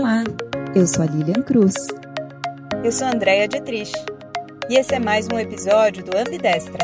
Olá, eu sou a Lilian Cruz. Eu sou a Andrea Dietrich. E esse é mais um episódio do Ambidestra.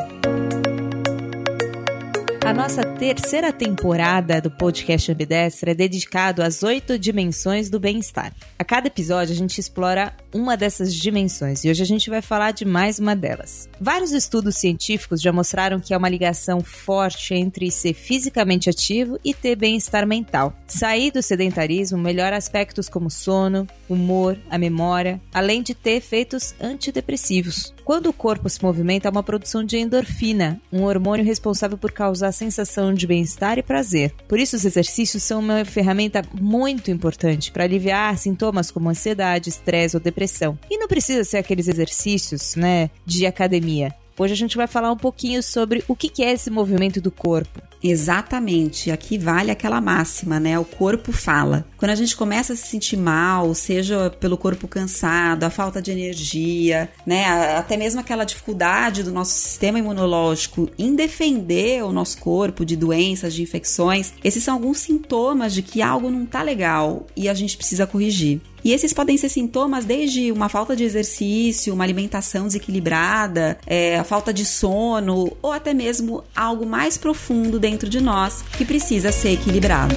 A nossa terceira temporada do podcast Ambidestra é dedicado às oito dimensões do bem-estar. A cada episódio a gente explora uma dessas dimensões e hoje a gente vai falar de mais uma delas. Vários estudos científicos já mostraram que há uma ligação forte entre ser fisicamente ativo e ter bem-estar mental. Sair do sedentarismo melhora aspectos como sono, humor, a memória, além de ter efeitos antidepressivos. Quando o corpo se movimenta, há uma produção de endorfina, um hormônio responsável por causar sensação de bem-estar e prazer. Por isso, os exercícios são uma ferramenta muito importante para aliviar sintomas como ansiedade, estresse ou depressão. E não precisa ser aqueles exercícios, né, de academia. Hoje a gente vai falar um pouquinho sobre o que é esse movimento do corpo. Exatamente, aqui vale aquela máxima, né? O corpo fala. Quando a gente começa a se sentir mal, seja pelo corpo cansado, a falta de energia, né? Até mesmo aquela dificuldade do nosso sistema imunológico em defender o nosso corpo de doenças, de infecções, esses são alguns sintomas de que algo não tá legal e a gente precisa corrigir. E esses podem ser sintomas desde uma falta de exercício, uma alimentação desequilibrada, é, a falta de sono ou até mesmo algo mais profundo dentro de nós que precisa ser equilibrado.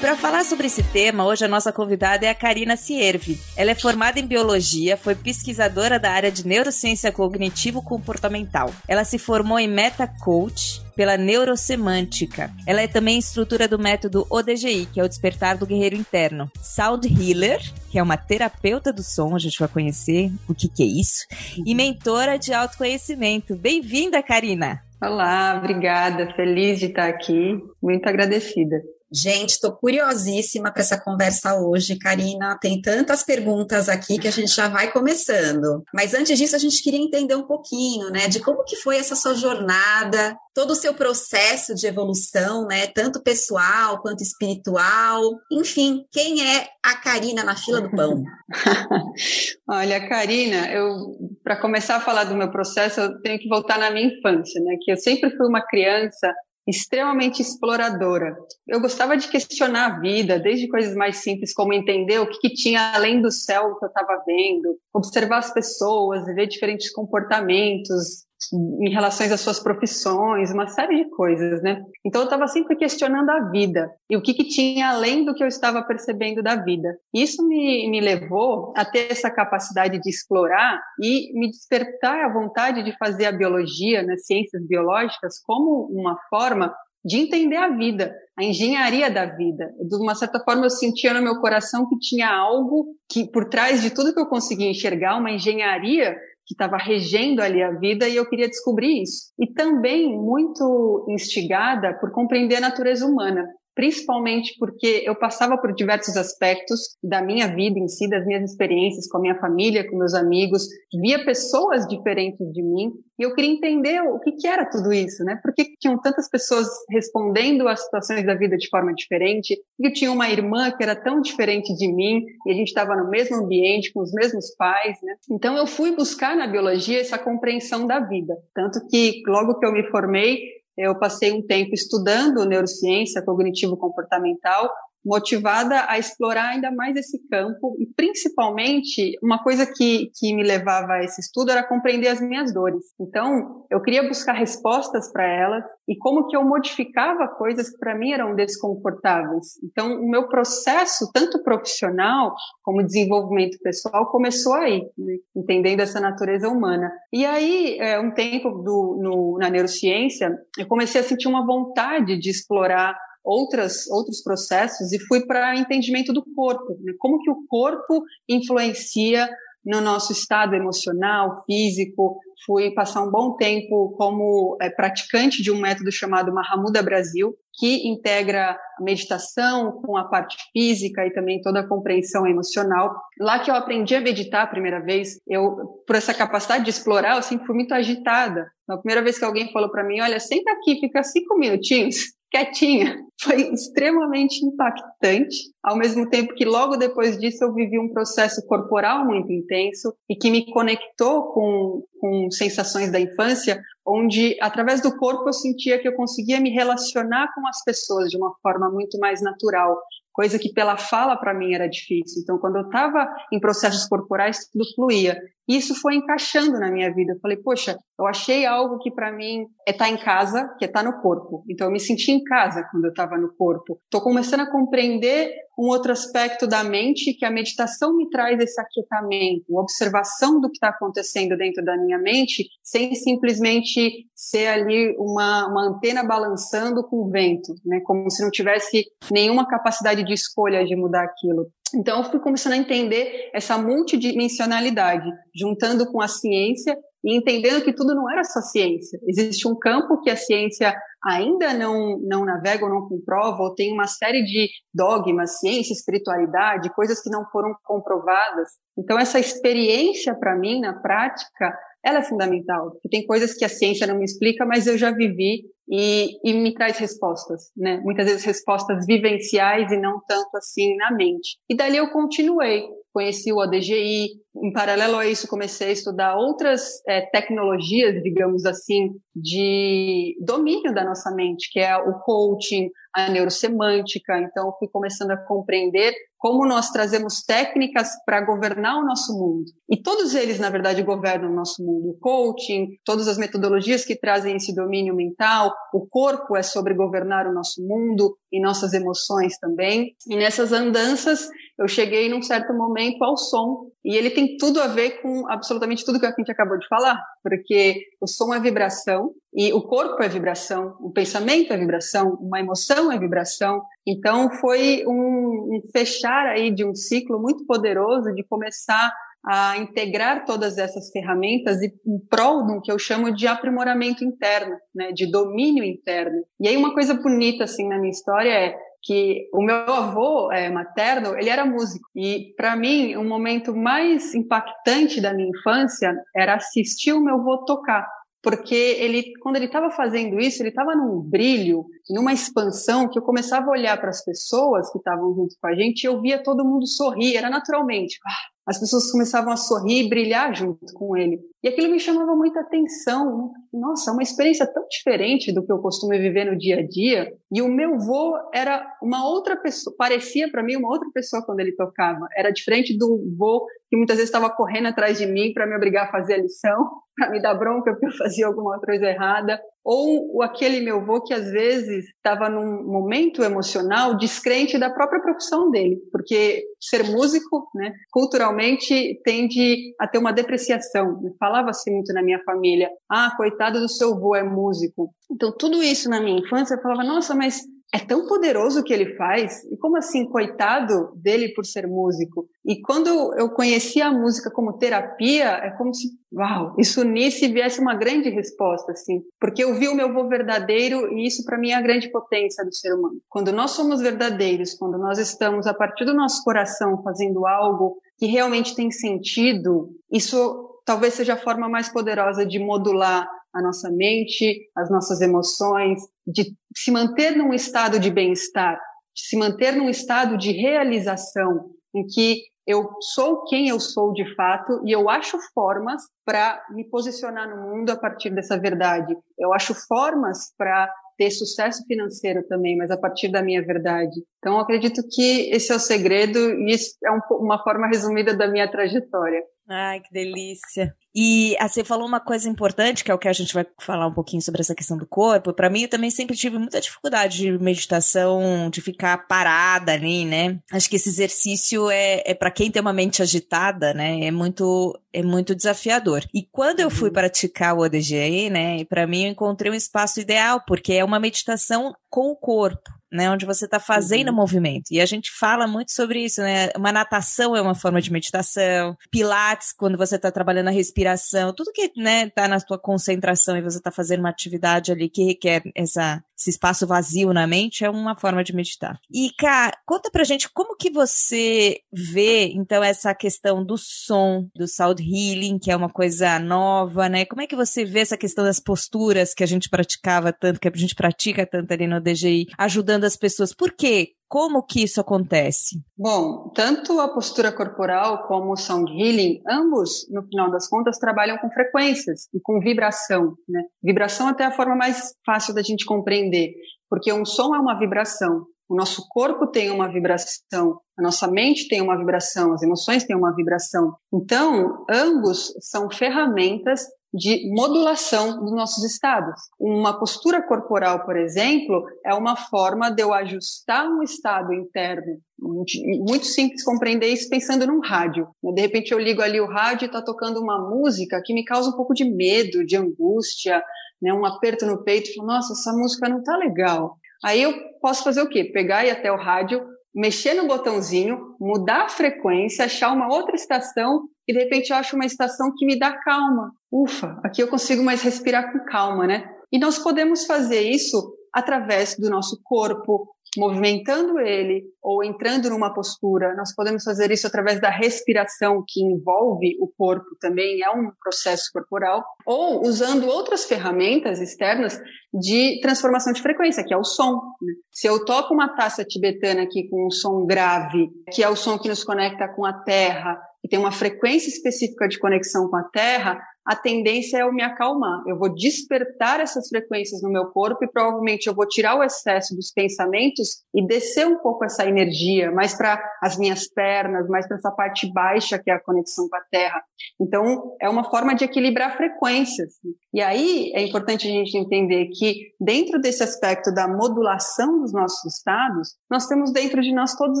Falar sobre esse tema, hoje a nossa convidada é a Karina Siervi. Ela é formada em biologia, foi pesquisadora da área de neurociência cognitivo-comportamental. Ela se formou em Meta Coach pela neurosemântica. Ela é também instrutora do método ODGI, que é o despertar do guerreiro interno. Sound Healer, que é uma terapeuta do som, a gente vai conhecer o que, que é isso. E mentora de autoconhecimento. Bem-vinda, Karina! Olá, obrigada. Feliz de estar aqui. Muito agradecida. Gente, estou curiosíssima para essa conversa hoje, Karina. Tem tantas perguntas aqui que a gente já vai começando. Mas antes disso, a gente queria entender um pouquinho, né, de como que foi essa sua jornada, todo o seu processo de evolução, né, tanto pessoal quanto espiritual. Enfim, quem é a Karina na fila do pão? Olha, Karina, eu para começar a falar do meu processo, eu tenho que voltar na minha infância, né, que eu sempre fui uma criança extremamente exploradora. Eu gostava de questionar a vida, desde coisas mais simples como entender o que, que tinha além do céu que eu estava vendo, observar as pessoas, ver diferentes comportamentos, em relação às suas profissões, uma série de coisas, né? Então eu estava sempre questionando a vida e o que, que tinha além do que eu estava percebendo da vida. Isso me, me levou a ter essa capacidade de explorar e me despertar a vontade de fazer a biologia, né, ciências biológicas, como uma forma de entender a vida, a engenharia da vida. De uma certa forma, eu sentia no meu coração que tinha algo que, por trás de tudo que eu conseguia enxergar, uma engenharia que estava regendo ali a vida e eu queria descobrir isso. E também muito instigada por compreender a natureza humana principalmente porque eu passava por diversos aspectos da minha vida em si, das minhas experiências com a minha família, com meus amigos, via pessoas diferentes de mim e eu queria entender o que, que era tudo isso, né? Por que tinham tantas pessoas respondendo às situações da vida de forma diferente? E eu tinha uma irmã que era tão diferente de mim e a gente estava no mesmo ambiente, com os mesmos pais, né? Então eu fui buscar na biologia essa compreensão da vida. Tanto que logo que eu me formei, eu passei um tempo estudando neurociência cognitivo-comportamental motivada a explorar ainda mais esse campo e principalmente uma coisa que, que me levava a esse estudo era compreender as minhas dores. Então, eu queria buscar respostas para elas e como que eu modificava coisas que para mim eram desconfortáveis. Então, o meu processo, tanto profissional como desenvolvimento pessoal, começou aí, né? entendendo essa natureza humana. E aí, é, um tempo do, no, na neurociência, eu comecei a sentir uma vontade de explorar outras, outros processos e fui para entendimento do corpo, né? como que o corpo influencia no nosso estado emocional, físico, fui passar um bom tempo como é, praticante de um método chamado Mahamuda Brasil, que integra a meditação com a parte física e também toda a compreensão emocional. Lá que eu aprendi a meditar a primeira vez, eu, por essa capacidade de explorar, eu sempre fui muito agitada. Na primeira vez que alguém falou para mim, olha, senta aqui, fica cinco minutinhos, quietinha. Foi extremamente impactante, ao mesmo tempo que logo depois disso eu vivi um processo corporal muito intenso e que me conectou com, com sensações da infância, onde através do corpo eu sentia que eu conseguia me relacionar com as pessoas de uma forma muito mais natural, coisa que pela fala para mim era difícil. Então, quando eu estava em processos corporais, tudo fluía. E isso foi encaixando na minha vida. Eu falei, poxa, eu achei algo que para mim é estar tá em casa, que é estar tá no corpo. Então, eu me senti em casa quando eu estava no corpo. Estou começando a compreender um outro aspecto da mente, que a meditação me traz esse aquietamento, observação do que está acontecendo dentro da minha mente, sem simplesmente ser ali uma, uma antena balançando com o vento, né? como se não tivesse nenhuma capacidade de escolha de mudar aquilo. Então, eu fui começando a entender essa multidimensionalidade, juntando com a ciência e entendendo que tudo não era só ciência. Existe um campo que a ciência ainda não, não navega ou não comprova, ou tem uma série de dogmas, ciência, espiritualidade, coisas que não foram comprovadas. Então, essa experiência, para mim, na prática, ela é fundamental, porque tem coisas que a ciência não me explica, mas eu já vivi e, e, me traz respostas, né? Muitas vezes respostas vivenciais e não tanto assim na mente. E dali eu continuei, conheci o ADGI, em paralelo a isso comecei a estudar outras é, tecnologias, digamos assim, de domínio da nossa mente, que é o coaching, a neurosemântica. Então, fui começando a compreender como nós trazemos técnicas para governar o nosso mundo. E todos eles, na verdade, governam o nosso mundo. O coaching, todas as metodologias que trazem esse domínio mental, o corpo é sobre governar o nosso mundo e nossas emoções também. E nessas andanças, eu cheguei num certo momento ao som. E ele tem tudo a ver com absolutamente tudo que a gente acabou de falar, porque o som é vibração, e o corpo é vibração, o pensamento é vibração, uma emoção é vibração. Então foi um, um fechar aí de um ciclo muito poderoso de começar a integrar todas essas ferramentas em prol do que eu chamo de aprimoramento interno, né, de domínio interno. E aí uma coisa bonita assim na minha história é que o meu avô é, materno, ele era músico. E para mim, o um momento mais impactante da minha infância era assistir o meu avô tocar porque ele, quando ele estava fazendo isso, ele estava num brilho, numa expansão, que eu começava a olhar para as pessoas que estavam junto com a gente e eu via todo mundo sorrir, era naturalmente. Ah, as pessoas começavam a sorrir e brilhar junto com ele. E aquilo me chamava muita atenção. Nossa, uma experiência tão diferente do que eu costumo viver no dia a dia. E o meu vô era uma outra pessoa, parecia para mim uma outra pessoa quando ele tocava. Era diferente do vô que muitas vezes estava correndo atrás de mim para me obrigar a fazer a lição, para me dar bronca porque eu fazia alguma coisa errada ou aquele meu avô que às vezes estava num momento emocional descrente da própria profissão dele, porque ser músico, né, culturalmente tende a ter uma depreciação. Falava-se muito na minha família, ah, coitado do seu avô é músico. Então tudo isso na minha infância eu falava, nossa, mas é tão poderoso o que ele faz, e como assim, coitado dele por ser músico? E quando eu conheci a música como terapia, é como se, uau, isso unisse e viesse uma grande resposta, assim. Porque eu vi o meu vô verdadeiro, e isso para mim é a grande potência do ser humano. Quando nós somos verdadeiros, quando nós estamos a partir do nosso coração fazendo algo que realmente tem sentido, isso talvez seja a forma mais poderosa de modular a nossa mente, as nossas emoções, de se manter num estado de bem-estar, de se manter num estado de realização, em que eu sou quem eu sou de fato e eu acho formas para me posicionar no mundo a partir dessa verdade. Eu acho formas para ter sucesso financeiro também, mas a partir da minha verdade. Então, acredito que esse é o segredo e isso é um, uma forma resumida da minha trajetória. Ai, que delícia. E você falou uma coisa importante, que é o que a gente vai falar um pouquinho sobre essa questão do corpo. Para mim, eu também sempre tive muita dificuldade de meditação, de ficar parada ali, né? Acho que esse exercício é, é para quem tem uma mente agitada, né? É muito, é muito desafiador. E quando eu fui uhum. praticar o ODGE, né? Para mim, eu encontrei um espaço ideal, porque é uma meditação com o corpo né? Onde você está fazendo uhum. movimento. E a gente fala muito sobre isso, né? Uma natação é uma forma de meditação, pilates, quando você está trabalhando a respiração, tudo que, né, tá na sua concentração e você está fazendo uma atividade ali que requer essa, esse espaço vazio na mente é uma forma de meditar. E, Cá, conta pra gente como que você vê, então, essa questão do som, do sound healing, que é uma coisa nova, né? Como é que você vê essa questão das posturas que a gente praticava tanto, que a gente pratica tanto ali no DGI, ajudando as pessoas? Por quê? Como que isso acontece? Bom, tanto a postura corporal como o sound healing, ambos, no final das contas, trabalham com frequências e com vibração. Né? Vibração até a forma mais fácil da gente compreender, porque um som é uma vibração. O nosso corpo tem uma vibração, a nossa mente tem uma vibração, as emoções têm uma vibração. Então, ambos são ferramentas de modulação dos nossos estados. Uma postura corporal, por exemplo, é uma forma de eu ajustar um estado interno. Muito simples compreender isso pensando num rádio. De repente eu ligo ali o rádio e está tocando uma música que me causa um pouco de medo, de angústia, né, um aperto no peito, falo, nossa, essa música não tá legal. Aí eu posso fazer o quê? Pegar e até o rádio, mexer no botãozinho, mudar a frequência, achar uma outra estação e de repente eu acho uma estação que me dá calma. Ufa, aqui eu consigo mais respirar com calma, né? E nós podemos fazer isso através do nosso corpo, movimentando ele ou entrando numa postura. Nós podemos fazer isso através da respiração, que envolve o corpo também, é um processo corporal, ou usando outras ferramentas externas de transformação de frequência, que é o som. Né? Se eu toco uma taça tibetana aqui com um som grave, que é o som que nos conecta com a terra, e tem uma frequência específica de conexão com a terra, a tendência é eu me acalmar. Eu vou despertar essas frequências no meu corpo e provavelmente eu vou tirar o excesso dos pensamentos e descer um pouco essa energia mais para as minhas pernas, mais para essa parte baixa que é a conexão com a terra. Então, é uma forma de equilibrar frequências. E aí é importante a gente entender que dentro desse aspecto da modulação dos nossos estados, nós temos dentro de nós todas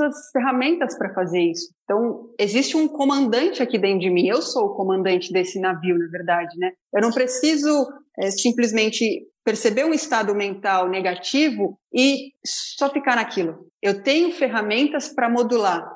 as ferramentas para fazer isso. Então, existe um comandante aqui dentro de mim. Eu sou o comandante desse navio, na verdade, né? Eu não preciso é, simplesmente perceber um estado mental negativo e só ficar naquilo. Eu tenho ferramentas para modular.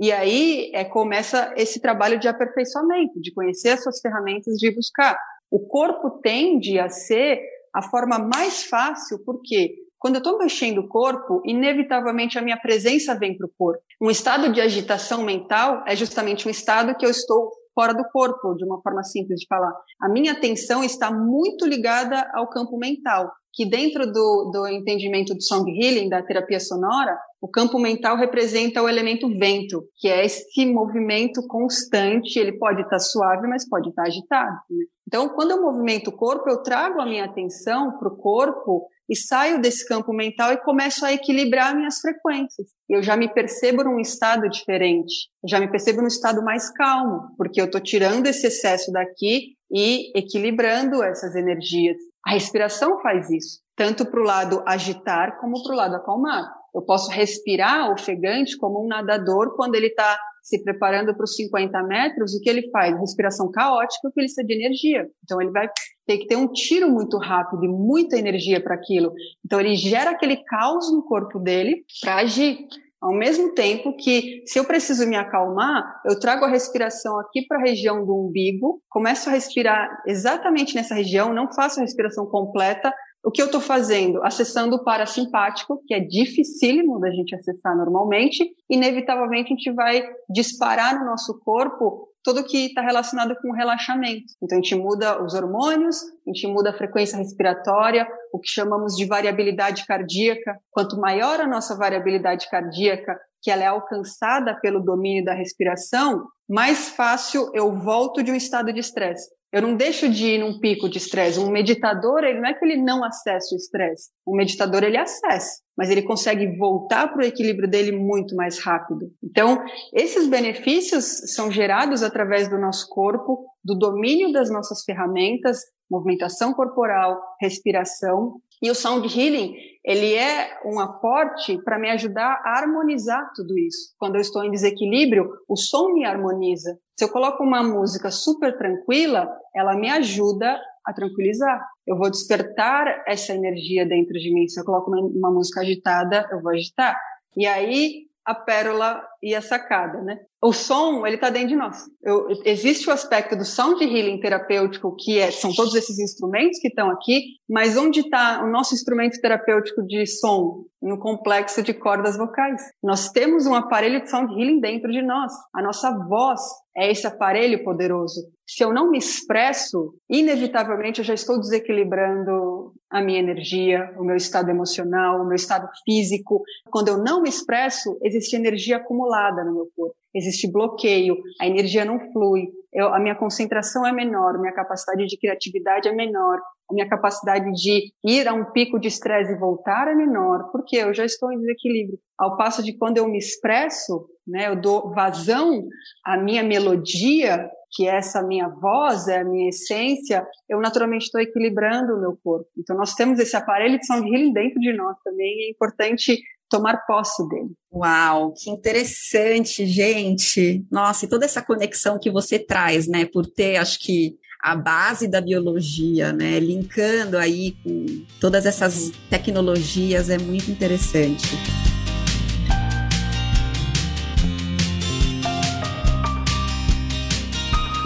E aí é, começa esse trabalho de aperfeiçoamento, de conhecer as suas ferramentas, de buscar. O corpo tende a ser a forma mais fácil, porque quando eu estou mexendo o corpo, inevitavelmente a minha presença vem para o corpo. Um estado de agitação mental é justamente um estado que eu estou fora do corpo, de uma forma simples de falar. A minha atenção está muito ligada ao campo mental, que dentro do, do entendimento do song healing, da terapia sonora, o campo mental representa o elemento vento, que é esse movimento constante, ele pode estar suave, mas pode estar agitado. Né? Então, quando eu movimento o corpo, eu trago a minha atenção para o corpo e saio desse campo mental e começo a equilibrar minhas frequências. Eu já me percebo num estado diferente, já me percebo num estado mais calmo, porque eu estou tirando esse excesso daqui e equilibrando essas energias. A respiração faz isso, tanto para o lado agitar como para o lado acalmar. Eu posso respirar ofegante como um nadador quando ele está se preparando para os 50 metros, o que ele faz? Respiração caótica, porque ele precisa de energia. Então ele vai ter que ter um tiro muito rápido e muita energia para aquilo. Então ele gera aquele caos no corpo dele para agir. Ao mesmo tempo que, se eu preciso me acalmar, eu trago a respiração aqui para a região do umbigo, começo a respirar exatamente nessa região, não faço a respiração completa, o que eu estou fazendo? Acessando o parasimpático, que é dificílimo da gente acessar normalmente, inevitavelmente a gente vai disparar no nosso corpo tudo que está relacionado com relaxamento. Então a gente muda os hormônios, a gente muda a frequência respiratória, o que chamamos de variabilidade cardíaca. Quanto maior a nossa variabilidade cardíaca, que ela é alcançada pelo domínio da respiração, mais fácil eu volto de um estado de estresse. Eu não deixo de ir num pico de estresse. Um meditador, ele não é que ele não acesse o estresse. Um meditador, ele acessa, mas ele consegue voltar para o equilíbrio dele muito mais rápido. Então, esses benefícios são gerados através do nosso corpo, do domínio das nossas ferramentas, movimentação corporal, respiração. E o sound healing, ele é um aporte para me ajudar a harmonizar tudo isso. Quando eu estou em desequilíbrio, o som me harmoniza. Se eu coloco uma música super tranquila, ela me ajuda a tranquilizar. Eu vou despertar essa energia dentro de mim. Se eu coloco uma, uma música agitada, eu vou agitar. E aí a pérola e a sacada, né? O som, ele está dentro de nós. Eu, existe o aspecto do sound healing terapêutico, que é, são todos esses instrumentos que estão aqui, mas onde está o nosso instrumento terapêutico de som? No complexo de cordas vocais. Nós temos um aparelho de sound healing dentro de nós. A nossa voz é esse aparelho poderoso. Se eu não me expresso, inevitavelmente eu já estou desequilibrando a minha energia, o meu estado emocional, o meu estado físico. Quando eu não me expresso, existe energia acumulada no meu corpo existe bloqueio, a energia não flui, eu, a minha concentração é menor, minha capacidade de criatividade é menor, a minha capacidade de ir a um pico de estresse e voltar é menor, porque eu já estou em desequilíbrio. Ao passo de quando eu me expresso, né, eu dou vazão à minha melodia, que é essa minha voz, é a minha essência, eu naturalmente estou equilibrando o meu corpo. Então nós temos esse aparelho de sound healing dentro de nós também, é importante tomar posse dele. Uau, que interessante, gente. Nossa, e toda essa conexão que você traz, né, por ter, acho que a base da biologia, né, linkando aí com todas essas tecnologias é muito interessante.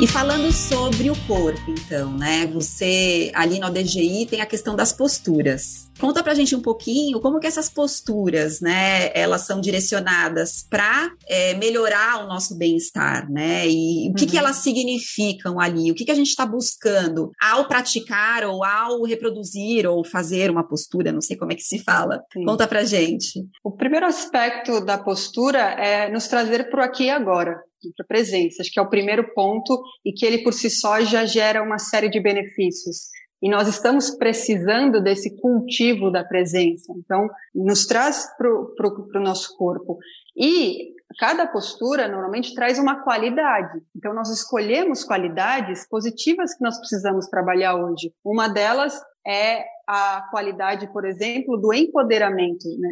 E falando sobre o corpo, então, né? Você ali no ADGI tem a questão das posturas. Conta pra gente um pouquinho como que essas posturas, né, elas são direcionadas para é, melhorar o nosso bem-estar, né? E o que, uhum. que elas significam ali? O que, que a gente está buscando ao praticar ou ao reproduzir ou fazer uma postura? Não sei como é que se fala. Sim. Conta pra gente. O primeiro aspecto da postura é nos trazer para o aqui e agora para presença. Acho que é o primeiro ponto e que ele por si só já gera uma série de benefícios. E nós estamos precisando desse cultivo da presença. Então, nos traz para o nosso corpo. E cada postura normalmente traz uma qualidade. Então, nós escolhemos qualidades positivas que nós precisamos trabalhar hoje. Uma delas é a qualidade, por exemplo, do empoderamento. Né?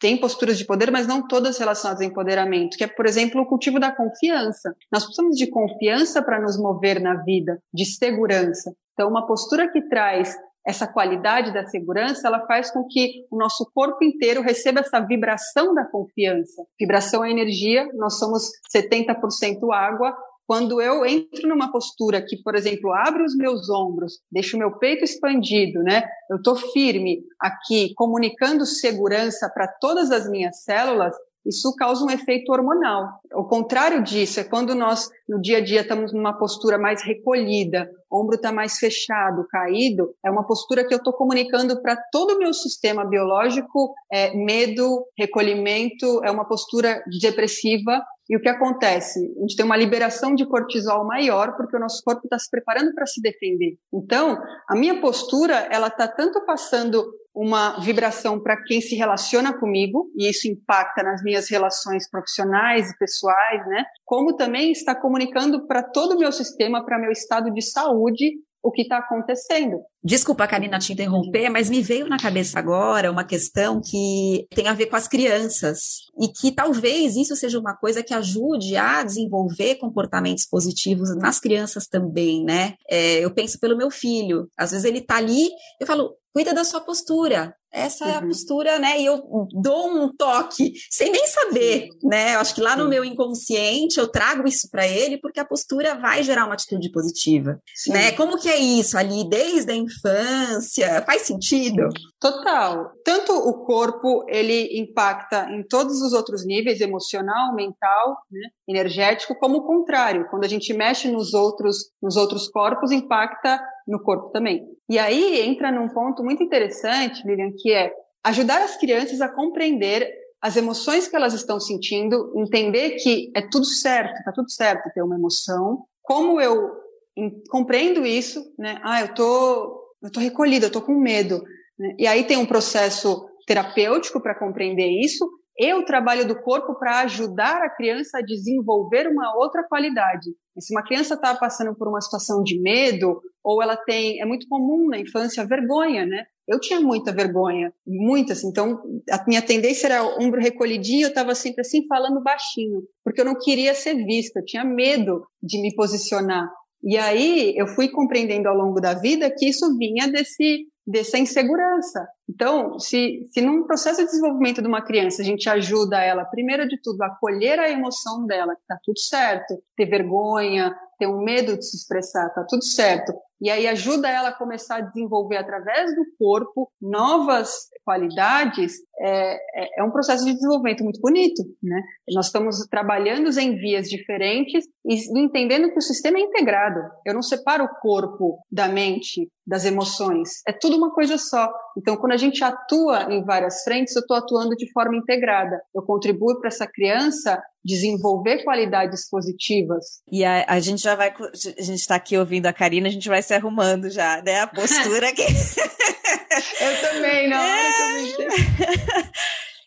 Tem posturas de poder, mas não todas relacionadas ao empoderamento, que é, por exemplo, o cultivo da confiança. Nós precisamos de confiança para nos mover na vida, de segurança. Então, uma postura que traz essa qualidade da segurança, ela faz com que o nosso corpo inteiro receba essa vibração da confiança. Vibração é energia, nós somos 70% água. Quando eu entro numa postura que, por exemplo, abre os meus ombros, deixo o meu peito expandido, né? Eu estou firme aqui, comunicando segurança para todas as minhas células, isso causa um efeito hormonal. O contrário disso é quando nós, no dia a dia, estamos numa postura mais recolhida, ombro está mais fechado, caído, é uma postura que eu estou comunicando para todo o meu sistema biológico, é, medo, recolhimento, é uma postura depressiva. E o que acontece? A gente tem uma liberação de cortisol maior porque o nosso corpo está se preparando para se defender. Então, a minha postura, ela está tanto passando uma vibração para quem se relaciona comigo, e isso impacta nas minhas relações profissionais e pessoais, né? Como também está comunicando para todo o meu sistema, para meu estado de saúde, o que está acontecendo. Desculpa, Karina, te interromper, mas me veio na cabeça agora uma questão que tem a ver com as crianças e que talvez isso seja uma coisa que ajude a desenvolver comportamentos positivos nas crianças também, né? É, eu penso pelo meu filho, às vezes ele está ali, eu falo, cuida da sua postura. Essa uhum. é a uhum. postura, né? E eu dou um toque sem nem saber, né? Eu acho que lá no meu inconsciente eu trago isso para ele porque a postura vai gerar uma atitude positiva, Sim. né? Como que é isso ali desde a infância? Faz sentido? Total. Tanto o corpo ele impacta em todos os outros níveis, emocional, mental, né? energético, como o contrário. Quando a gente mexe nos outros, nos outros corpos, impacta no corpo também. E aí entra num ponto muito interessante, Lilian, que é ajudar as crianças a compreender as emoções que elas estão sentindo, entender que é tudo certo, tá tudo certo ter uma emoção. Como eu compreendo isso, né? Ah, eu tô, eu tô recolhida, eu tô com medo. Né? E aí tem um processo terapêutico para compreender isso e o trabalho do corpo para ajudar a criança a desenvolver uma outra qualidade. E se uma criança está passando por uma situação de medo, ou ela tem, é muito comum na infância, vergonha, né? Eu tinha muita vergonha, muitas. Então, a minha tendência era ombro recolhidinho, eu estava sempre assim, falando baixinho, porque eu não queria ser vista, eu tinha medo de me posicionar. E aí eu fui compreendendo ao longo da vida que isso vinha desse dessa insegurança. Então, se, se num processo de desenvolvimento de uma criança a gente ajuda ela, primeiro de tudo, a acolher a emoção dela, que tá tudo certo, ter vergonha, ter um medo de se expressar, tá tudo certo. E aí ajuda ela a começar a desenvolver através do corpo novas qualidades, é, é, é um processo de desenvolvimento muito bonito, né? Nós estamos trabalhando em vias diferentes e entendendo que o sistema é integrado. Eu não separo o corpo da mente, das emoções. É tudo uma coisa só. Então, quando a gente atua em várias frentes, eu estou atuando de forma integrada. Eu contribuo para essa criança desenvolver qualidades positivas. E a, a gente já vai, a gente está aqui ouvindo a Karina, a gente vai se arrumando já, né? A postura que. eu também, não. É...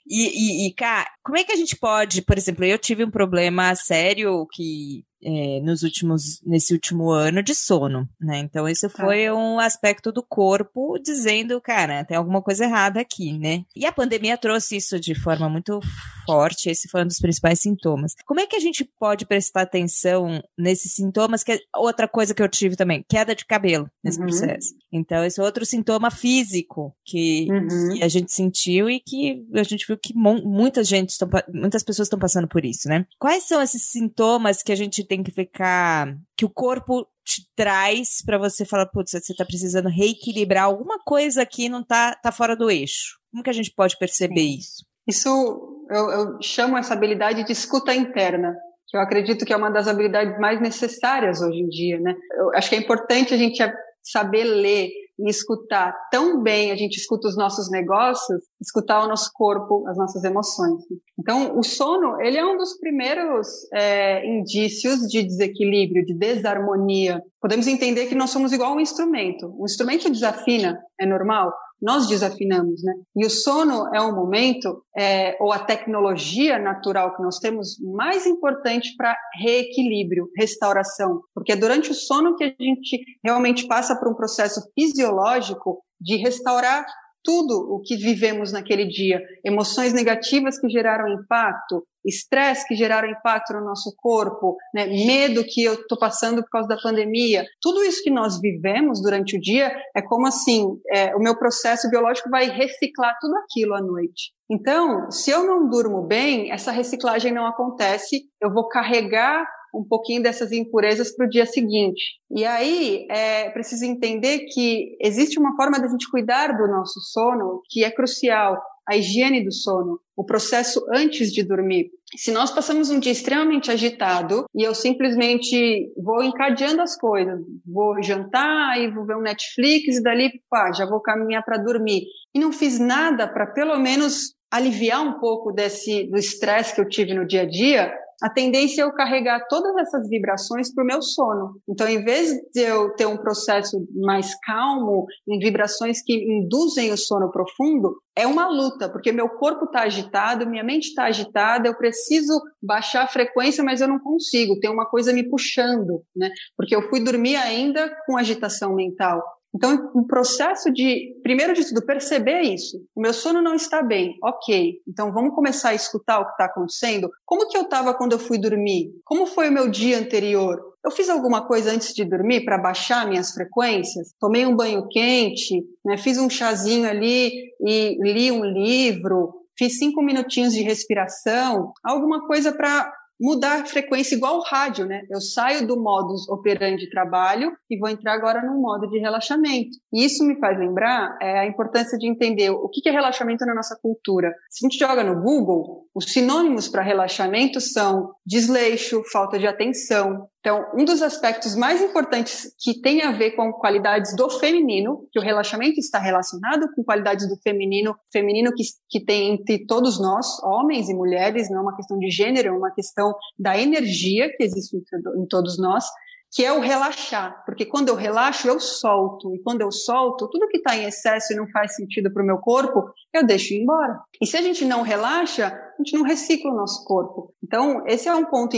E, e, e, cá, como é que a gente pode, por exemplo, eu tive um problema sério que é, nos últimos, nesse último ano de sono, né? Então, isso tá. foi um aspecto do corpo dizendo, cara, tem alguma coisa errada aqui, né? E a pandemia trouxe isso de forma muito forte, esse foi um dos principais sintomas. Como é que a gente pode prestar atenção nesses sintomas? Que é outra coisa que eu tive também, queda de cabelo nesse uhum. processo. Então, esse é outro sintoma físico que, uhum. que, a gente sentiu e que a gente viu que muita gente, muitas pessoas estão passando por isso, né? Quais são esses sintomas que a gente tem que ficar. que o corpo te traz para você falar, putz, você tá precisando reequilibrar alguma coisa aqui não tá, tá fora do eixo. Como que a gente pode perceber Sim. isso? Isso eu, eu chamo essa habilidade de escuta interna que eu acredito que é uma das habilidades mais necessárias hoje em dia, né? Eu acho que é importante a gente saber ler e escutar tão bem, a gente escuta os nossos negócios, escutar o nosso corpo, as nossas emoções. Então, o sono, ele é um dos primeiros é, indícios de desequilíbrio, de desarmonia. Podemos entender que nós somos igual um instrumento. Um instrumento desafina, é normal nós desafinamos, né? E o sono é um momento, é, ou a tecnologia natural que nós temos mais importante para reequilíbrio, restauração, porque é durante o sono que a gente realmente passa por um processo fisiológico de restaurar tudo o que vivemos naquele dia, emoções negativas que geraram impacto, estresse que geraram impacto no nosso corpo, né, medo que eu estou passando por causa da pandemia, tudo isso que nós vivemos durante o dia é como assim, é, o meu processo biológico vai reciclar tudo aquilo à noite. Então, se eu não durmo bem, essa reciclagem não acontece, eu vou carregar um pouquinho dessas impurezas para o dia seguinte. E aí é preciso entender que existe uma forma de a gente cuidar do nosso sono que é crucial, a higiene do sono, o processo antes de dormir. Se nós passamos um dia extremamente agitado e eu simplesmente vou encadeando as coisas, vou jantar e vou ver um Netflix e dali, pá, já vou caminhar para dormir. E não fiz nada para pelo menos aliviar um pouco desse do estresse que eu tive no dia a dia, a tendência é eu carregar todas essas vibrações para o meu sono. Então, em vez de eu ter um processo mais calmo, em vibrações que induzem o sono profundo, é uma luta, porque meu corpo está agitado, minha mente está agitada, eu preciso baixar a frequência, mas eu não consigo, tem uma coisa me puxando, né? Porque eu fui dormir ainda com agitação mental. Então, um processo de, primeiro de tudo, perceber isso. O meu sono não está bem, ok. Então, vamos começar a escutar o que está acontecendo. Como que eu estava quando eu fui dormir? Como foi o meu dia anterior? Eu fiz alguma coisa antes de dormir para baixar minhas frequências? Tomei um banho quente, né? fiz um chazinho ali e li um livro, fiz cinco minutinhos de respiração, alguma coisa para mudar a frequência igual o rádio, né? Eu saio do modus operandi de trabalho e vou entrar agora no modo de relaxamento. E isso me faz lembrar é, a importância de entender o que é relaxamento na nossa cultura. Se a gente joga no Google, os sinônimos para relaxamento são desleixo, falta de atenção, então, um dos aspectos mais importantes que tem a ver com qualidades do feminino, que o relaxamento está relacionado com qualidades do feminino, feminino que, que tem entre todos nós, homens e mulheres, não é uma questão de gênero, é uma questão da energia que existe em todos nós, que é o relaxar, porque quando eu relaxo, eu solto, e quando eu solto, tudo que está em excesso e não faz sentido para o meu corpo, eu deixo ir embora. E se a gente não relaxa, a gente não recicla o nosso corpo. Então, esse é um ponto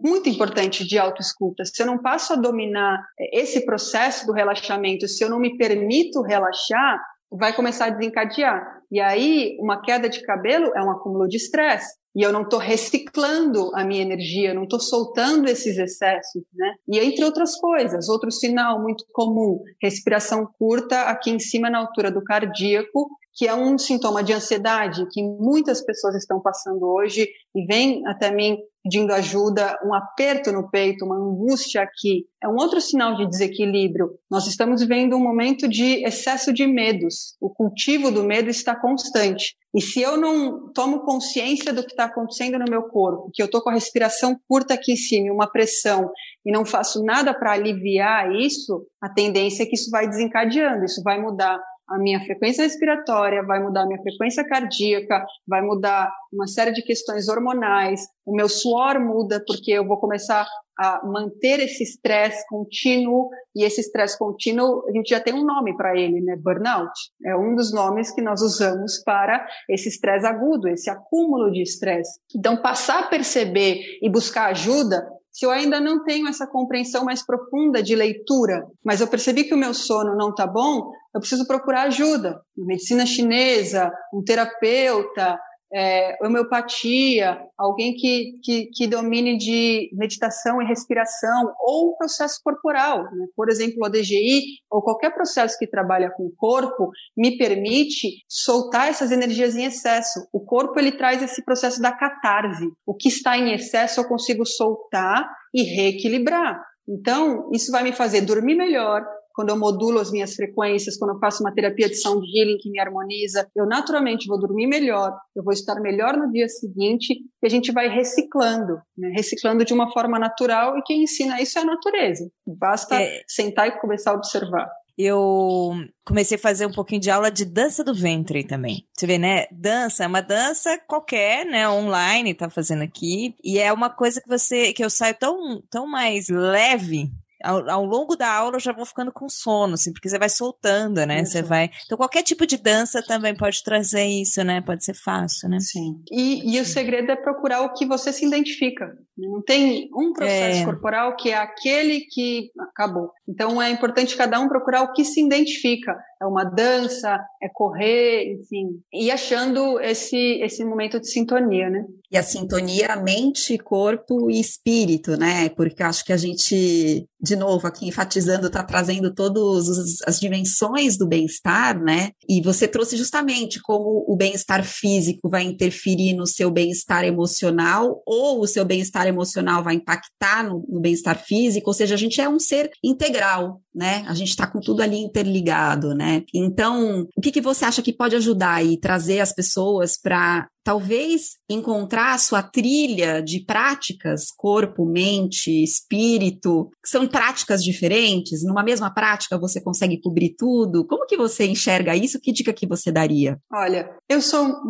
muito importante de autoescuta. Se eu não passo a dominar esse processo do relaxamento, se eu não me permito relaxar, vai começar a desencadear. E aí, uma queda de cabelo é um acúmulo de estresse. E eu não estou reciclando a minha energia, não estou soltando esses excessos, né? E entre outras coisas, outro sinal muito comum, respiração curta aqui em cima na altura do cardíaco, que é um sintoma de ansiedade que muitas pessoas estão passando hoje e vem até mim pedindo ajuda, um aperto no peito, uma angústia aqui. É um outro sinal de desequilíbrio. Nós estamos vivendo um momento de excesso de medos. O cultivo do medo está constante. E se eu não tomo consciência do que está acontecendo no meu corpo, que eu estou com a respiração curta aqui em cima, uma pressão, e não faço nada para aliviar isso, a tendência é que isso vai desencadeando, isso vai mudar a minha frequência respiratória, vai mudar a minha frequência cardíaca, vai mudar uma série de questões hormonais, o meu suor muda porque eu vou começar a manter esse estresse contínuo e esse estresse contínuo, a gente já tem um nome para ele, né? Burnout. É um dos nomes que nós usamos para esse estresse agudo, esse acúmulo de estresse. Então, passar a perceber e buscar ajuda se eu ainda não tenho essa compreensão mais profunda de leitura, mas eu percebi que o meu sono não está bom, eu preciso procurar ajuda. Medicina chinesa, um terapeuta, é, homeopatia, alguém que, que, que, domine de meditação e respiração, ou processo corporal, né? por exemplo, o DGI, ou qualquer processo que trabalha com o corpo, me permite soltar essas energias em excesso. O corpo, ele traz esse processo da catarse. O que está em excesso, eu consigo soltar e reequilibrar. Então, isso vai me fazer dormir melhor, quando eu modulo as minhas frequências, quando eu faço uma terapia de sound healing que me harmoniza, eu naturalmente vou dormir melhor, eu vou estar melhor no dia seguinte e a gente vai reciclando, né? reciclando de uma forma natural e quem ensina isso é a natureza. Basta é... sentar e começar a observar eu comecei a fazer um pouquinho de aula de dança do ventre também. Você vê, né? Dança é uma dança qualquer, né? Online, tá fazendo aqui. E é uma coisa que você, que eu saio tão, tão mais leve ao, ao, longo da aula já vou ficando com sono, assim, porque você vai soltando, né? Isso. Você vai. Então, qualquer tipo de dança também pode trazer isso, né? Pode ser fácil, né? Sim. E, e o segredo é procurar o que você se identifica. Não tem um processo é. corporal que é aquele que acabou. Então, é importante cada um procurar o que se identifica. É uma dança, é correr, enfim. E achando esse, esse momento de sintonia, né? E a sintonia mente, corpo e espírito, né? Porque acho que a gente, de novo, aqui enfatizando, está trazendo todas as dimensões do bem-estar, né? E você trouxe justamente como o bem-estar físico vai interferir no seu bem-estar emocional, ou o seu bem-estar emocional vai impactar no, no bem-estar físico, ou seja, a gente é um ser integral, né? A gente está com tudo ali interligado, né? Então, o que, que você acha que pode ajudar e trazer as pessoas para talvez encontrar a sua trilha de práticas, corpo, mente, espírito, que são práticas diferentes, numa mesma prática você consegue cobrir tudo. Como que você enxerga isso? Que dica que você daria? Olha, eu sou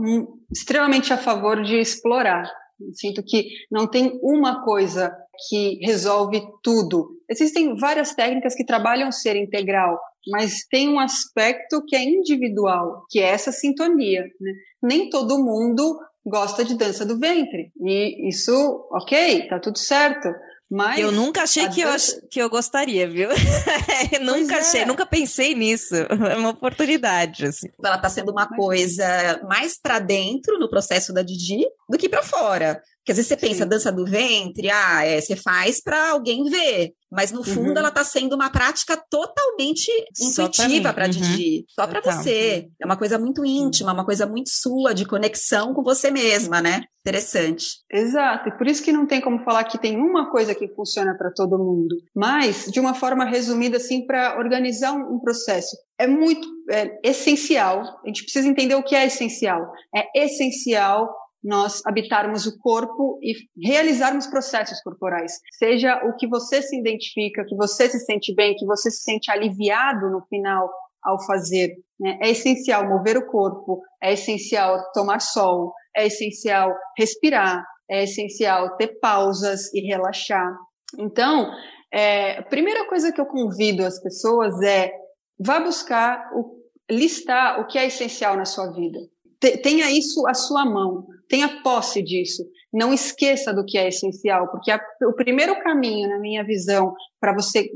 extremamente a favor de explorar. Sinto que não tem uma coisa que resolve tudo. Existem várias técnicas que trabalham ser integral, mas tem um aspecto que é individual, que é essa sintonia. Né? Nem todo mundo gosta de dança do ventre. E isso, ok, tá tudo certo. Mas eu nunca achei que, dança... eu, que eu gostaria, viu? nunca é. achei, nunca pensei nisso. É uma oportunidade, assim. Ela tá sendo uma coisa mais para dentro no processo da Didi do que para fora. Porque às vezes você pensa, Sim. dança do ventre, ah, é, você faz para alguém ver. Mas no fundo uhum. ela está sendo uma prática totalmente intuitiva para uhum. Didi, só para você. É uma coisa muito íntima, uma coisa muito sua, de conexão com você mesma, né? Interessante. Exato, e por isso que não tem como falar que tem uma coisa que funciona para todo mundo, mas de uma forma resumida, assim, para organizar um, um, processo. É muito é, essencial, a gente precisa entender o que é essencial. É essencial nós habitarmos o corpo e realizarmos processos corporais. Seja o que você se identifica, que você se sente bem, que você se sente aliviado no final ao fazer. Né? É essencial mover o corpo, é essencial tomar sol, é essencial respirar, é essencial ter pausas e relaxar. Então, é, a primeira coisa que eu convido as pessoas é vá buscar o, listar o que é essencial na sua vida tenha isso à sua mão, tenha posse disso. Não esqueça do que é essencial, porque a, o primeiro caminho, na minha visão, para você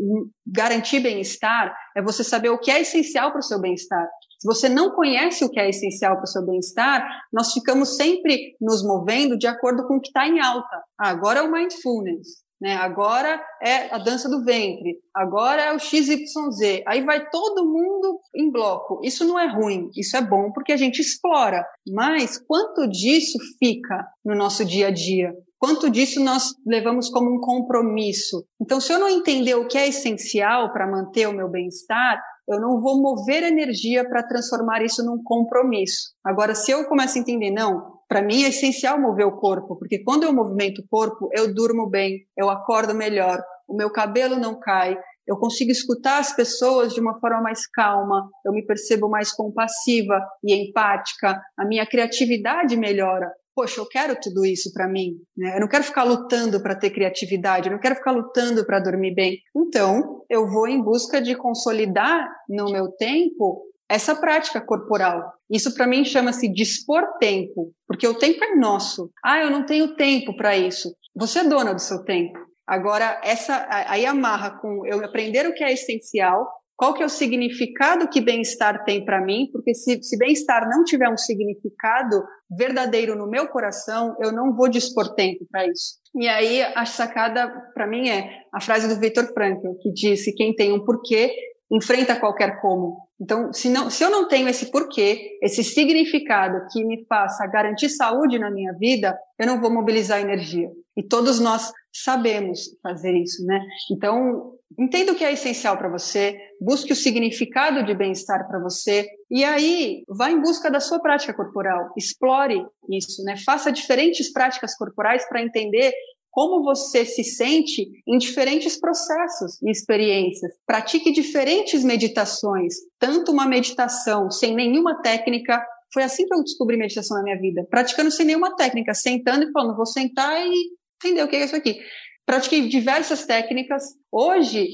garantir bem-estar é você saber o que é essencial para o seu bem-estar. Se você não conhece o que é essencial para o seu bem-estar, nós ficamos sempre nos movendo de acordo com o que está em alta. Ah, agora é o mindfulness. Né? Agora é a dança do ventre, agora é o XYZ. Aí vai todo mundo em bloco. Isso não é ruim, isso é bom porque a gente explora. Mas quanto disso fica no nosso dia a dia? Quanto disso nós levamos como um compromisso? Então, se eu não entender o que é essencial para manter o meu bem-estar, eu não vou mover energia para transformar isso num compromisso. Agora, se eu começo a entender, não, para mim é essencial mover o corpo, porque quando eu movimento o corpo, eu durmo bem, eu acordo melhor, o meu cabelo não cai, eu consigo escutar as pessoas de uma forma mais calma, eu me percebo mais compassiva e empática, a minha criatividade melhora. Poxa, eu quero tudo isso para mim, né? Eu não quero ficar lutando para ter criatividade, eu não quero ficar lutando para dormir bem. Então, eu vou em busca de consolidar no meu tempo essa prática corporal. Isso para mim chama-se dispor tempo, porque o tempo é nosso. Ah, eu não tenho tempo para isso. Você é dona do seu tempo. Agora, essa aí amarra com eu aprender o que é essencial, qual que é o significado que bem-estar tem para mim, porque se, se bem-estar não tiver um significado verdadeiro no meu coração, eu não vou dispor tempo para isso. E aí a sacada para mim é a frase do Viktor Frankl, que disse: quem tem um porquê enfrenta qualquer como. Então, se, não, se eu não tenho esse porquê, esse significado que me faça garantir saúde na minha vida, eu não vou mobilizar energia. E todos nós sabemos fazer isso, né? Então, entenda o que é essencial para você, busque o significado de bem-estar para você, e aí vá em busca da sua prática corporal, explore isso, né? Faça diferentes práticas corporais para entender como você se sente em diferentes processos e experiências. Pratique diferentes meditações, tanto uma meditação sem nenhuma técnica. Foi assim que eu descobri meditação na minha vida, praticando sem nenhuma técnica, sentando e falando, vou sentar e entender o que é isso aqui. Pratiquei diversas técnicas. Hoje,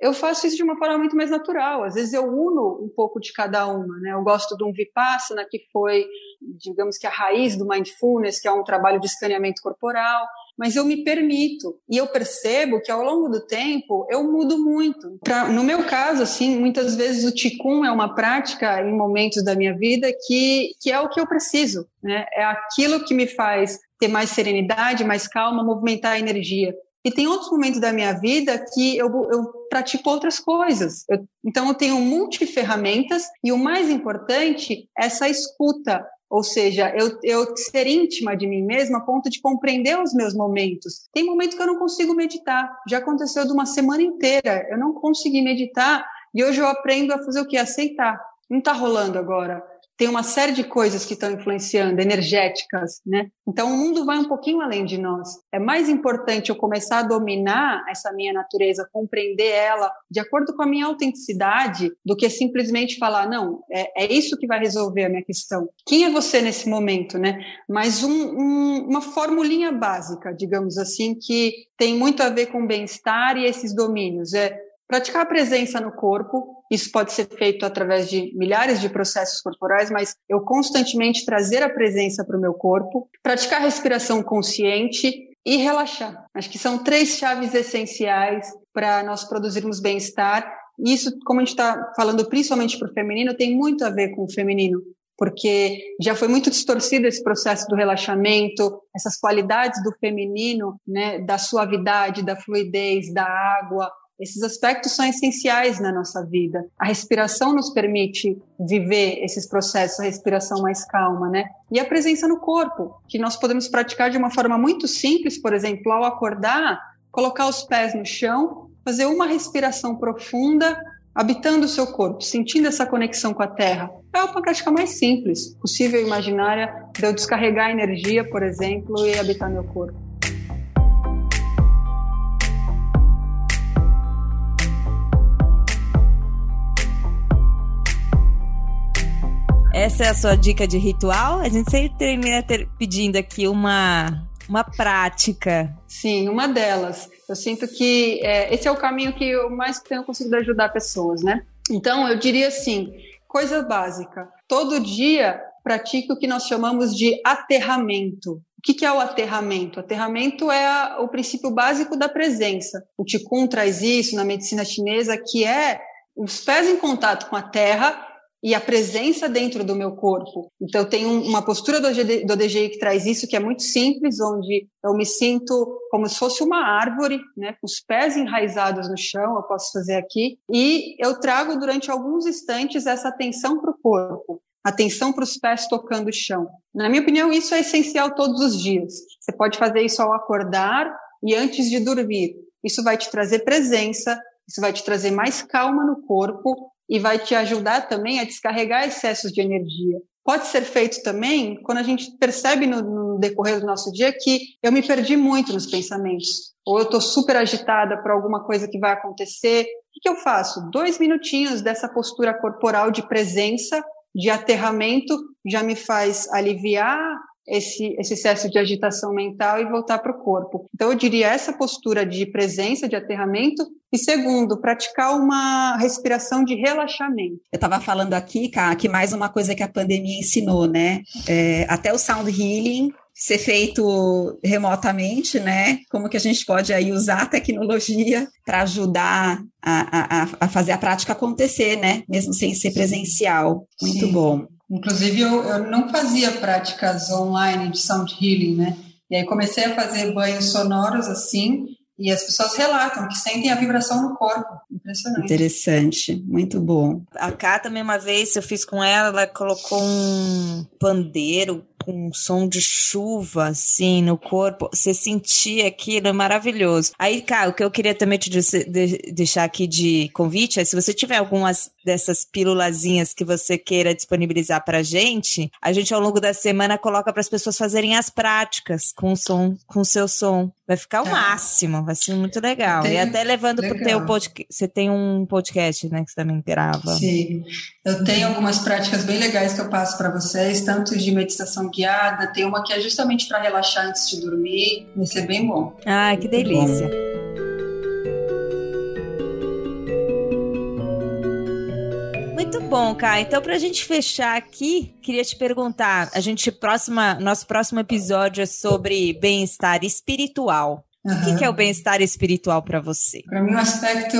eu faço isso de uma forma muito mais natural. Às vezes eu uno um pouco de cada uma, né? Eu gosto de um Vipassana, que foi, digamos que a raiz do Mindfulness, que é um trabalho de escaneamento corporal mas eu me permito. E eu percebo que ao longo do tempo eu mudo muito. Pra, no meu caso, assim, muitas vezes o Ticum é uma prática em momentos da minha vida que, que é o que eu preciso, né? É aquilo que me faz ter mais serenidade, mais calma, movimentar a energia. E tem outros momentos da minha vida que eu, eu pratico outras coisas. Eu, então, eu tenho multiferramentas e o mais importante é essa escuta, ou seja, eu, eu ser íntima de mim mesma a ponto de compreender os meus momentos. Tem momentos que eu não consigo meditar. Já aconteceu de uma semana inteira. Eu não consegui meditar e hoje eu aprendo a fazer o quê? Aceitar. Não está rolando agora tem uma série de coisas que estão influenciando, energéticas, né? Então o mundo vai um pouquinho além de nós. É mais importante eu começar a dominar essa minha natureza, compreender ela de acordo com a minha autenticidade, do que simplesmente falar, não, é, é isso que vai resolver a minha questão. Quem é você nesse momento, né? Mas um, um, uma formulinha básica, digamos assim, que tem muito a ver com bem-estar e esses domínios. É Praticar a presença no corpo, isso pode ser feito através de milhares de processos corporais, mas eu constantemente trazer a presença para o meu corpo. Praticar respiração consciente e relaxar. Acho que são três chaves essenciais para nós produzirmos bem-estar. Isso, como a gente está falando principalmente para o feminino, tem muito a ver com o feminino porque já foi muito distorcido esse processo do relaxamento, essas qualidades do feminino, né, da suavidade, da fluidez, da água, esses aspectos são essenciais na nossa vida. A respiração nos permite viver esses processos, a respiração mais calma, né? E a presença no corpo, que nós podemos praticar de uma forma muito simples, por exemplo, ao acordar, colocar os pés no chão, fazer uma respiração profunda, habitando o seu corpo, sentindo essa conexão com a terra. É uma prática mais simples, possível e imaginária de eu descarregar energia, por exemplo, e habitar meu corpo. Essa é a sua dica de ritual? A gente sempre termina ter, pedindo aqui uma, uma prática. Sim, uma delas. Eu sinto que é, esse é o caminho que eu mais tenho conseguido ajudar pessoas, né? Então, eu diria assim, coisa básica. Todo dia pratique o que nós chamamos de aterramento. O que, é o aterramento? Aterramento é o princípio básico da presença. O Qigong traz isso na medicina chinesa, que é os pés em contato com a terra e a presença dentro do meu corpo. Então, eu tenho uma postura do, do DGI que traz isso, que é muito simples, onde eu me sinto como se fosse uma árvore, né, com os pés enraizados no chão, eu posso fazer aqui, e eu trago durante alguns instantes essa atenção para o corpo, atenção para os pés tocando o chão. Na minha opinião, isso é essencial todos os dias. Você pode fazer isso ao acordar e antes de dormir. Isso vai te trazer presença, isso vai te trazer mais calma no corpo e vai te ajudar também a descarregar excessos de energia. Pode ser feito também quando a gente percebe no, no decorrer do nosso dia que eu me perdi muito nos pensamentos, ou eu estou super agitada por alguma coisa que vai acontecer. O que eu faço? Dois minutinhos dessa postura corporal de presença, de aterramento, já me faz aliviar esse, esse excesso de agitação mental e voltar para o corpo. Então, eu diria essa postura de presença, de aterramento, e segundo, praticar uma respiração de relaxamento. Eu estava falando aqui, Cá, que mais uma coisa que a pandemia ensinou, né? É, até o sound healing ser feito remotamente, né? Como que a gente pode aí usar a tecnologia para ajudar a, a, a, fazer a prática acontecer, né? Mesmo sem ser presencial. Muito Sim. bom. Inclusive, eu, eu não fazia práticas online de sound healing, né? E aí comecei a fazer banhos sonoros assim, e as pessoas relatam que sentem a vibração no corpo. Impressionante. Interessante, muito bom. A Cá também uma vez eu fiz com ela, ela colocou um pandeiro com um som de chuva, assim, no corpo. Você sentia aquilo, é maravilhoso. Aí, cara, o que eu queria também te deixar aqui de convite é se você tiver algumas dessas pílulazinhas que você queira disponibilizar pra gente, a gente ao longo da semana coloca para as pessoas fazerem as práticas com o som, com o seu som. Vai ficar o é. máximo, vai ser muito legal. Tenho, e até levando legal. pro teu podcast. Você tem um podcast, né, que você também grava. Sim. Eu tenho algumas práticas bem legais que eu passo para vocês, tanto de meditação guiada, tem uma que é justamente para relaxar antes de dormir, vai ser bem bom. Ah, que delícia. Muito bom, Kai. Então, para a gente fechar aqui, queria te perguntar: a gente próxima, nosso próximo episódio é sobre bem-estar espiritual. Uhum. O que, que é o bem-estar espiritual para você? Para mim, o aspecto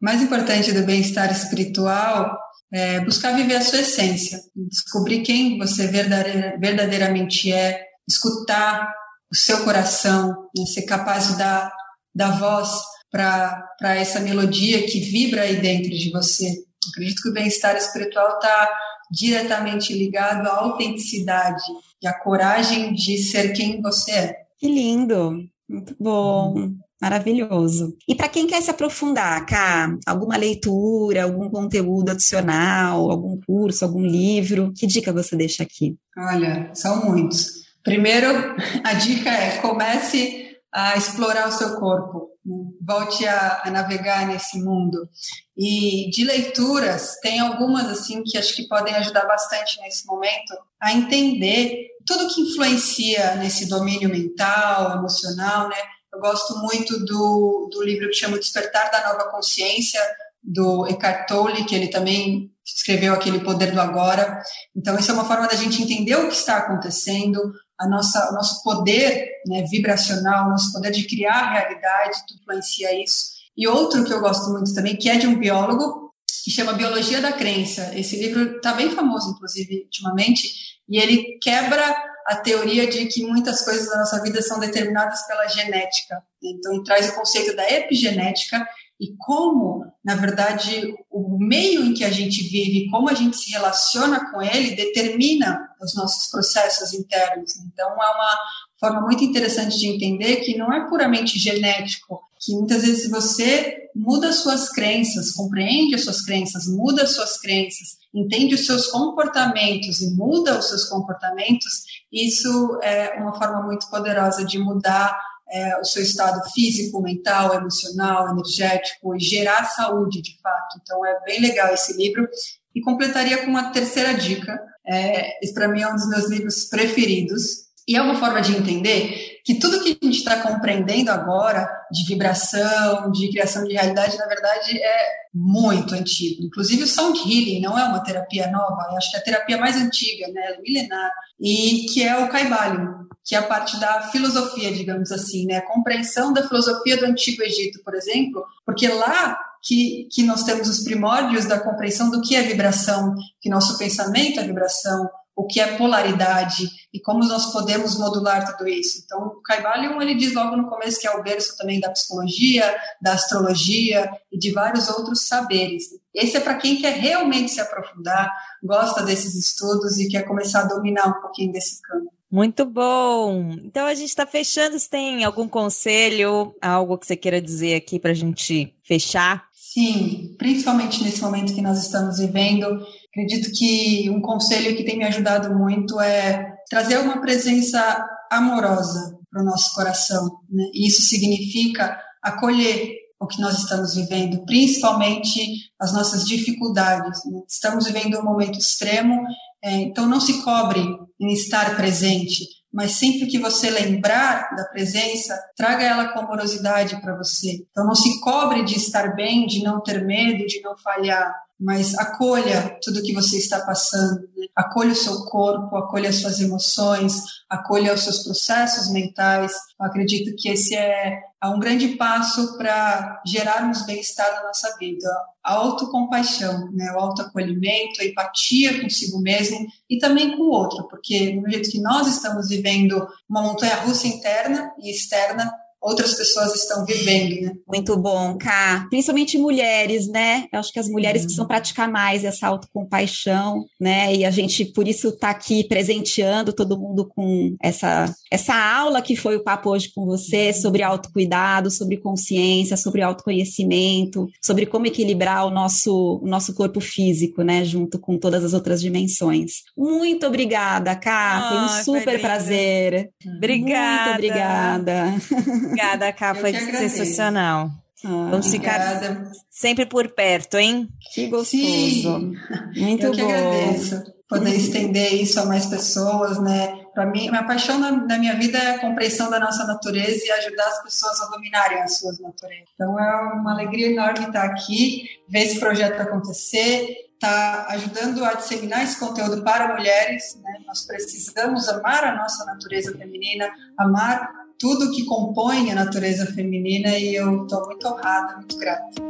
mais importante do bem-estar espiritual é buscar viver a sua essência, descobrir quem você verdadeiramente é, escutar o seu coração, né, ser capaz de dar, dar voz para essa melodia que vibra aí dentro de você. Acredito que o bem-estar espiritual está diretamente ligado à autenticidade e à coragem de ser quem você é. Que lindo! Muito bom. Maravilhoso. E para quem quer se aprofundar, Cá, alguma leitura, algum conteúdo adicional, algum curso, algum livro, que dica você deixa aqui? Olha, são muitos. Primeiro, a dica é comece a explorar o seu corpo, né? volte a, a, navegar nesse mundo. E de leituras, tem algumas assim que acho que podem ajudar bastante nesse momento a entender tudo que influencia nesse domínio mental, emocional, né? Eu gosto muito do, do livro que chama Despertar da Nova Consciência, do Eckhart Tolle, que ele também escreveu aquele Poder do Agora. Então, isso é uma forma da gente entender o que está acontecendo, a nossa, o nosso poder né, vibracional, o nosso poder de criar realidade, tudo influencia isso. E outro que eu gosto muito também, que é de um biólogo, que chama Biologia da Crença. Esse livro está bem famoso, inclusive, ultimamente, e ele quebra a teoria de que muitas coisas da nossa vida são determinadas pela genética. Então, traz o conceito da epigenética e como, na verdade, o meio em que a gente vive, como a gente se relaciona com ele, determina os nossos processos internos. Então, é uma forma muito interessante de entender que não é puramente genético, que muitas vezes você muda suas crenças, compreende as suas crenças, muda as suas crenças, entende os seus comportamentos e muda os seus comportamentos, isso é uma forma muito poderosa de mudar é, o seu estado físico, mental, emocional, energético e gerar saúde de fato. Então é bem legal esse livro. E completaria com uma terceira dica. É, esse para mim é um dos meus livros preferidos. E é uma forma de entender que tudo que a gente está compreendendo agora de vibração, de criação de realidade, na verdade é muito antigo. Inclusive o sound healing não é uma terapia nova, acho que é a terapia mais antiga, né, é milenar, e que é o Kaibalin, que é a parte da filosofia, digamos assim, né, a compreensão da filosofia do Antigo Egito, por exemplo, porque lá que, que nós temos os primórdios da compreensão do que é vibração, que nosso pensamento é vibração, o que é polaridade e como nós podemos modular tudo isso. Então, o Caibalion, ele diz logo no começo que é o berço também da psicologia, da astrologia e de vários outros saberes. Esse é para quem quer realmente se aprofundar, gosta desses estudos e quer começar a dominar um pouquinho desse campo. Muito bom! Então a gente está fechando. Se tem algum conselho, algo que você queira dizer aqui para a gente fechar? Sim, principalmente nesse momento que nós estamos vivendo, Acredito que um conselho que tem me ajudado muito é trazer uma presença amorosa para o nosso coração. Né? E isso significa acolher o que nós estamos vivendo, principalmente as nossas dificuldades. Né? Estamos vivendo um momento extremo, é, então não se cobre em estar presente, mas sempre que você lembrar da presença, traga ela com amorosidade para você. Então não se cobre de estar bem, de não ter medo, de não falhar mas acolha tudo que você está passando, né? acolha o seu corpo, acolha as suas emoções, acolha os seus processos mentais. Eu acredito que esse é, é um grande passo para gerarmos bem-estar na nossa vida. A autocompaixão, né? o autoacolhimento, a empatia consigo mesmo e também com o outro, porque no jeito que nós estamos vivendo uma montanha russa interna e externa, outras pessoas estão vivendo, né? Muito bom, Ká. Principalmente mulheres, né? Eu acho que as mulheres uhum. precisam praticar mais essa autocompaixão, né? E a gente, por isso, está aqui presenteando todo mundo com essa, essa aula que foi o papo hoje com você sobre autocuidado, sobre consciência, sobre autoconhecimento, sobre como equilibrar o nosso, o nosso corpo físico, né? Junto com todas as outras dimensões. Muito obrigada, Ká. Foi um super prazer. Obrigada. Muito obrigada. Obrigada, Cá, foi sensacional. Ah, Vamos obrigada. ficar sempre por perto, hein? Que gostoso. Sim, Muito eu bom. Eu que agradeço poder estender isso a mais pessoas, né? Para mim, minha paixão na, na, minha vida é a compreensão da nossa natureza e ajudar as pessoas a dominarem as suas naturezas. Então é uma alegria enorme estar aqui, ver esse projeto acontecer, estar tá ajudando a disseminar esse conteúdo para mulheres. Né? Nós precisamos amar a nossa natureza feminina, amar tudo que compõe a natureza feminina e eu estou muito honrada, muito grata.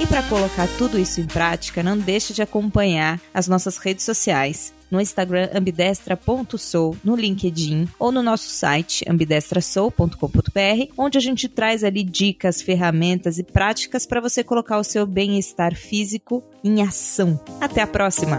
E para colocar tudo isso em prática, não deixe de acompanhar as nossas redes sociais. No Instagram ambidestra.sou, no LinkedIn ou no nosso site ambidestrasou.com.br, onde a gente traz ali dicas, ferramentas e práticas para você colocar o seu bem-estar físico em ação. Até a próxima!